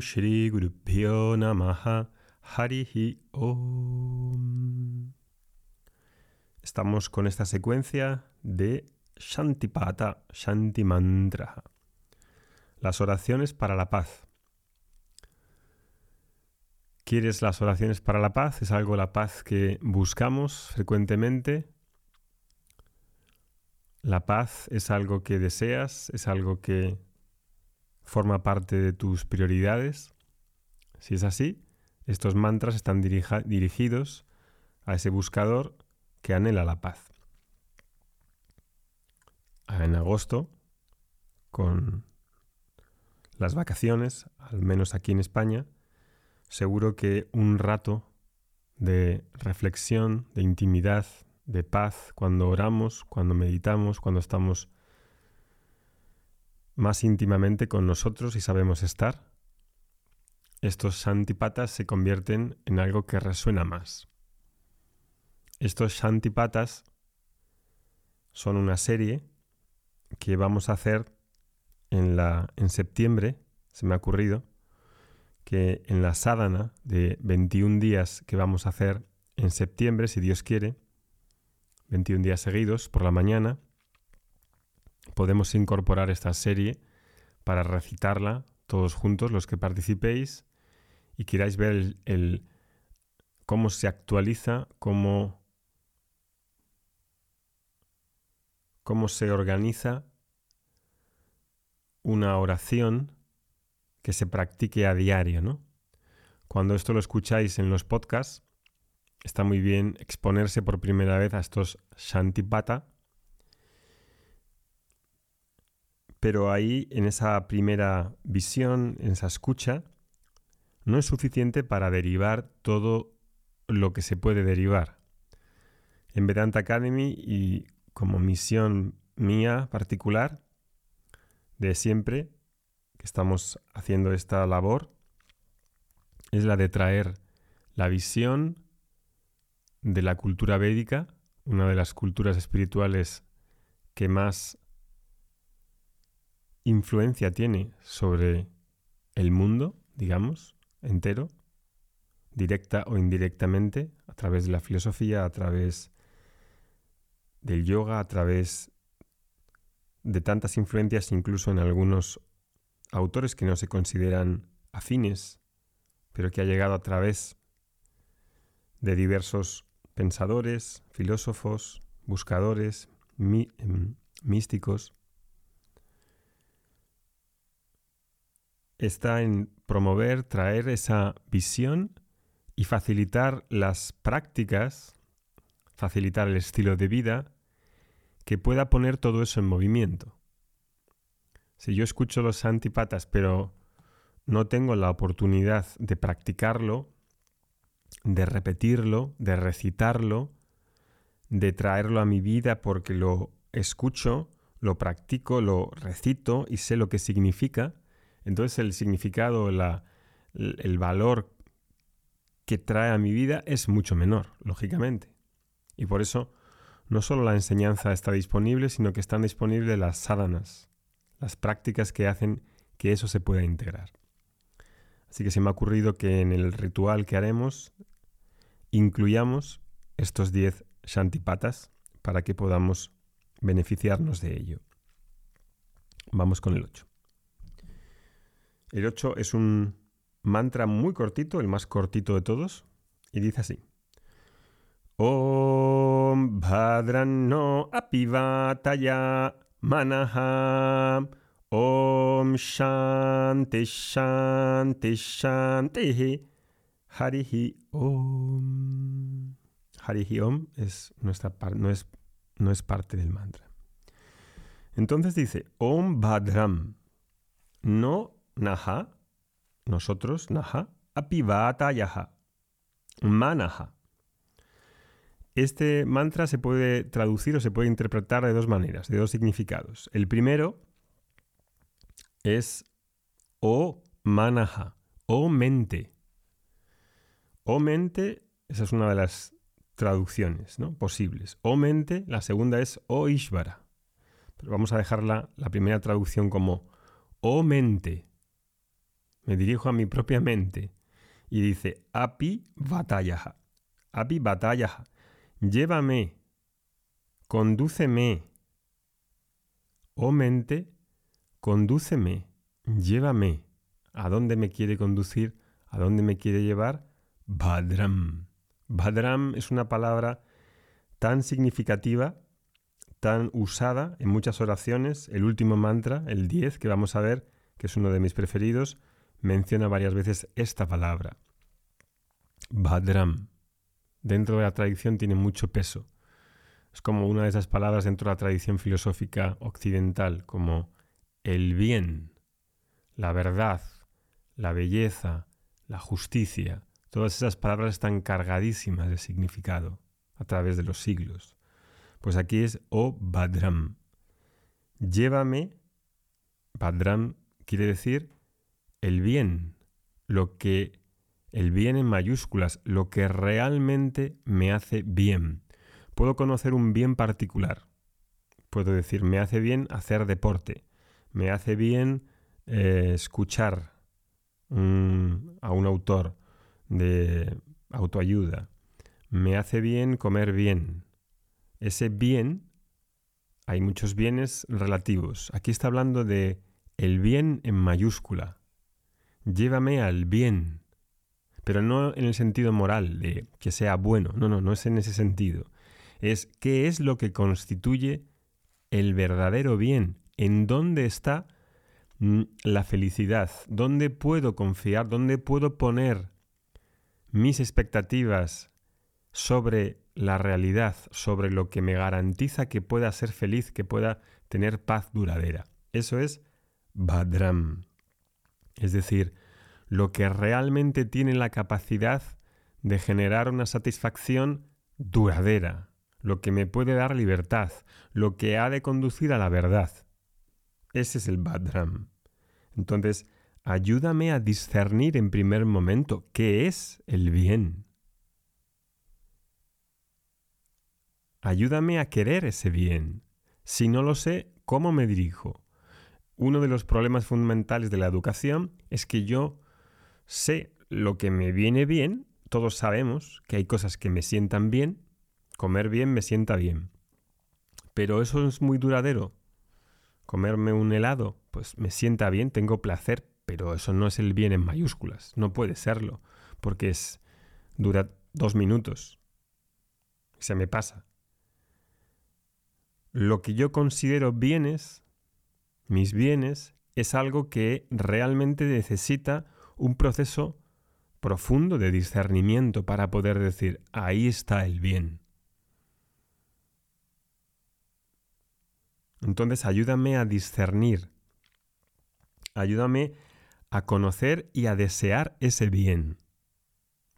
Shri Namaha Harihi Om. Estamos con esta secuencia de Shantipata, Shanti Mantra. Las oraciones para la paz. ¿Quieres las oraciones para la paz? ¿Es algo la paz que buscamos frecuentemente? ¿La paz es algo que deseas? ¿Es algo que forma parte de tus prioridades? Si es así, estos mantras están dirigidos a ese buscador que anhela la paz. En agosto, con las vacaciones, al menos aquí en España, seguro que un rato de reflexión, de intimidad, de paz, cuando oramos, cuando meditamos, cuando estamos más íntimamente con nosotros y sabemos estar, estos shantipatas se convierten en algo que resuena más. Estos shantipatas son una serie que vamos a hacer en, la, en septiembre, se me ha ocurrido, que en la sadhana de 21 días que vamos a hacer en septiembre, si Dios quiere, 21 días seguidos por la mañana, podemos incorporar esta serie para recitarla todos juntos, los que participéis y queráis ver el, cómo se actualiza, cómo, cómo se organiza una oración que se practique a diario, ¿no? Cuando esto lo escucháis en los podcasts, está muy bien exponerse por primera vez a estos Shantipata, Pero ahí, en esa primera visión, en esa escucha, no es suficiente para derivar todo lo que se puede derivar. En Vedanta Academy y como misión mía particular, de siempre que estamos haciendo esta labor, es la de traer la visión de la cultura védica, una de las culturas espirituales que más influencia tiene sobre el mundo, digamos, entero, directa o indirectamente, a través de la filosofía, a través del yoga, a través de tantas influencias, incluso en algunos autores que no se consideran afines, pero que ha llegado a través de diversos pensadores, filósofos, buscadores, em, místicos, está en promover, traer esa visión y facilitar las prácticas, facilitar el estilo de vida que pueda poner todo eso en movimiento. Si yo escucho los antipatas pero no tengo la oportunidad de practicarlo, de repetirlo, de recitarlo, de traerlo a mi vida porque lo escucho, lo practico, lo recito y sé lo que significa, entonces el significado, el valor que trae a mi vida es mucho menor, lógicamente. Y por eso no solo la enseñanza está disponible, sino que están disponibles las sadhanas, las prácticas que hacen que eso se pueda integrar. Así que se me ha ocurrido que en el ritual que haremos incluyamos estos 10 shantipatas para que podamos beneficiarnos de ello. Vamos con el 8. El 8 es un mantra muy cortito, el más cortito de todos, y dice así. Om Bhadran no apivataya manaha Om Shanti Shanti Shanti Harihi Om. Harihi Om es nuestra no es, no es parte del mantra. Entonces dice Om Bhadram. No naha, nosotros, naha, apivata yaha, manaha. Este mantra se puede traducir o se puede interpretar de dos maneras, de dos significados. El primero es o manaha, o mente. O mente, esa es una de las traducciones ¿no? posibles. O mente, la segunda es o ishvara. Pero vamos a dejarla la primera traducción como o mente me dirijo a mi propia mente y dice, api batalla, api batalla, llévame, condúceme, oh mente, condúceme, llévame. ¿A dónde me quiere conducir? ¿A dónde me quiere llevar? Badram. Badram es una palabra tan significativa, tan usada en muchas oraciones. El último mantra, el 10, que vamos a ver, que es uno de mis preferidos, menciona varias veces esta palabra. Badram. Dentro de la tradición tiene mucho peso. Es como una de esas palabras dentro de la tradición filosófica occidental, como el bien, la verdad, la belleza, la justicia. Todas esas palabras están cargadísimas de significado a través de los siglos. Pues aquí es O Badram. Llévame, Badram quiere decir el bien, lo que el bien en mayúsculas, lo que realmente me hace bien. Puedo conocer un bien particular. Puedo decir, me hace bien hacer deporte, me hace bien eh, escuchar a un autor de autoayuda, me hace bien comer bien. Ese bien, hay muchos bienes relativos. Aquí está hablando de el bien en mayúscula. Llévame al bien, pero no en el sentido moral de que sea bueno, no, no, no es en ese sentido. Es qué es lo que constituye el verdadero bien, en dónde está mm, la felicidad, dónde puedo confiar, dónde puedo poner mis expectativas sobre la realidad, sobre lo que me garantiza que pueda ser feliz, que pueda tener paz duradera. Eso es Badram. Es decir, lo que realmente tiene la capacidad de generar una satisfacción duradera, lo que me puede dar libertad, lo que ha de conducir a la verdad. Ese es el Badram. Entonces, ayúdame a discernir en primer momento qué es el bien. Ayúdame a querer ese bien. Si no lo sé, ¿cómo me dirijo? Uno de los problemas fundamentales de la educación es que yo sé lo que me viene bien, todos sabemos que hay cosas que me sientan bien, comer bien me sienta bien. Pero eso es muy duradero. Comerme un helado, pues me sienta bien, tengo placer, pero eso no es el bien en mayúsculas, no puede serlo, porque es dura dos minutos. Se me pasa. Lo que yo considero bienes, mis bienes, es algo que realmente necesita un proceso profundo de discernimiento para poder decir, ahí está el bien. Entonces ayúdame a discernir, ayúdame a conocer y a desear ese bien.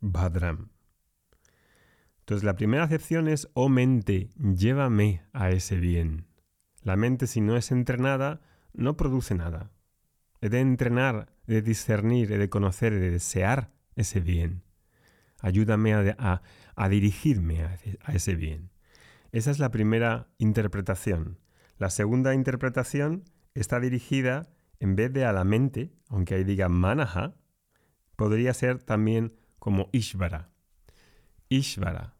Badram. Entonces la primera acepción es, oh mente, llévame a ese bien. La mente si no es entrenada, no produce nada. He de entrenar de discernir, de conocer, de desear ese bien. Ayúdame a, dirigirme a, a ese bien. Esa es la primera interpretación. La segunda interpretación está dirigida, en vez de a la mente, aunque ahí diga manaha, podría ser también como Ishvara. Ishvara,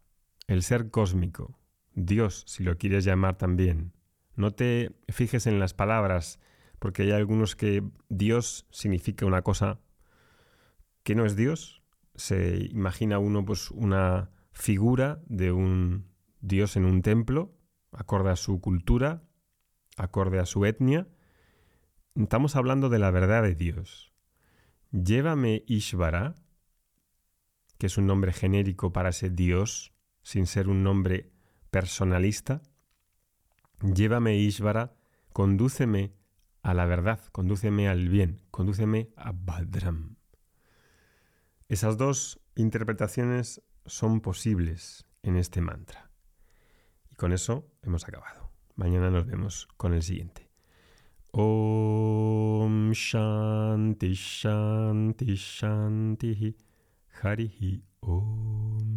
el ser cósmico, Dios, si lo quieres llamar también. No te fijes en las palabras porque hay algunos que Dios significa una cosa que no es Dios. Se imagina uno pues una figura de un Dios en un templo, acorde a su cultura, acorde a su etnia. Estamos hablando de la verdad de Dios. Llévame Ishvara, que es un nombre genérico para ese Dios, sin ser un nombre personalista. Llévame Ishvara, condúceme a la verdad, condúceme al bien, condúceme a Badram. Esas dos interpretaciones son posibles en este mantra. Y con eso hemos acabado. Mañana nos vemos con el siguiente. Om Shanti Shanti Shanti Harihi Om.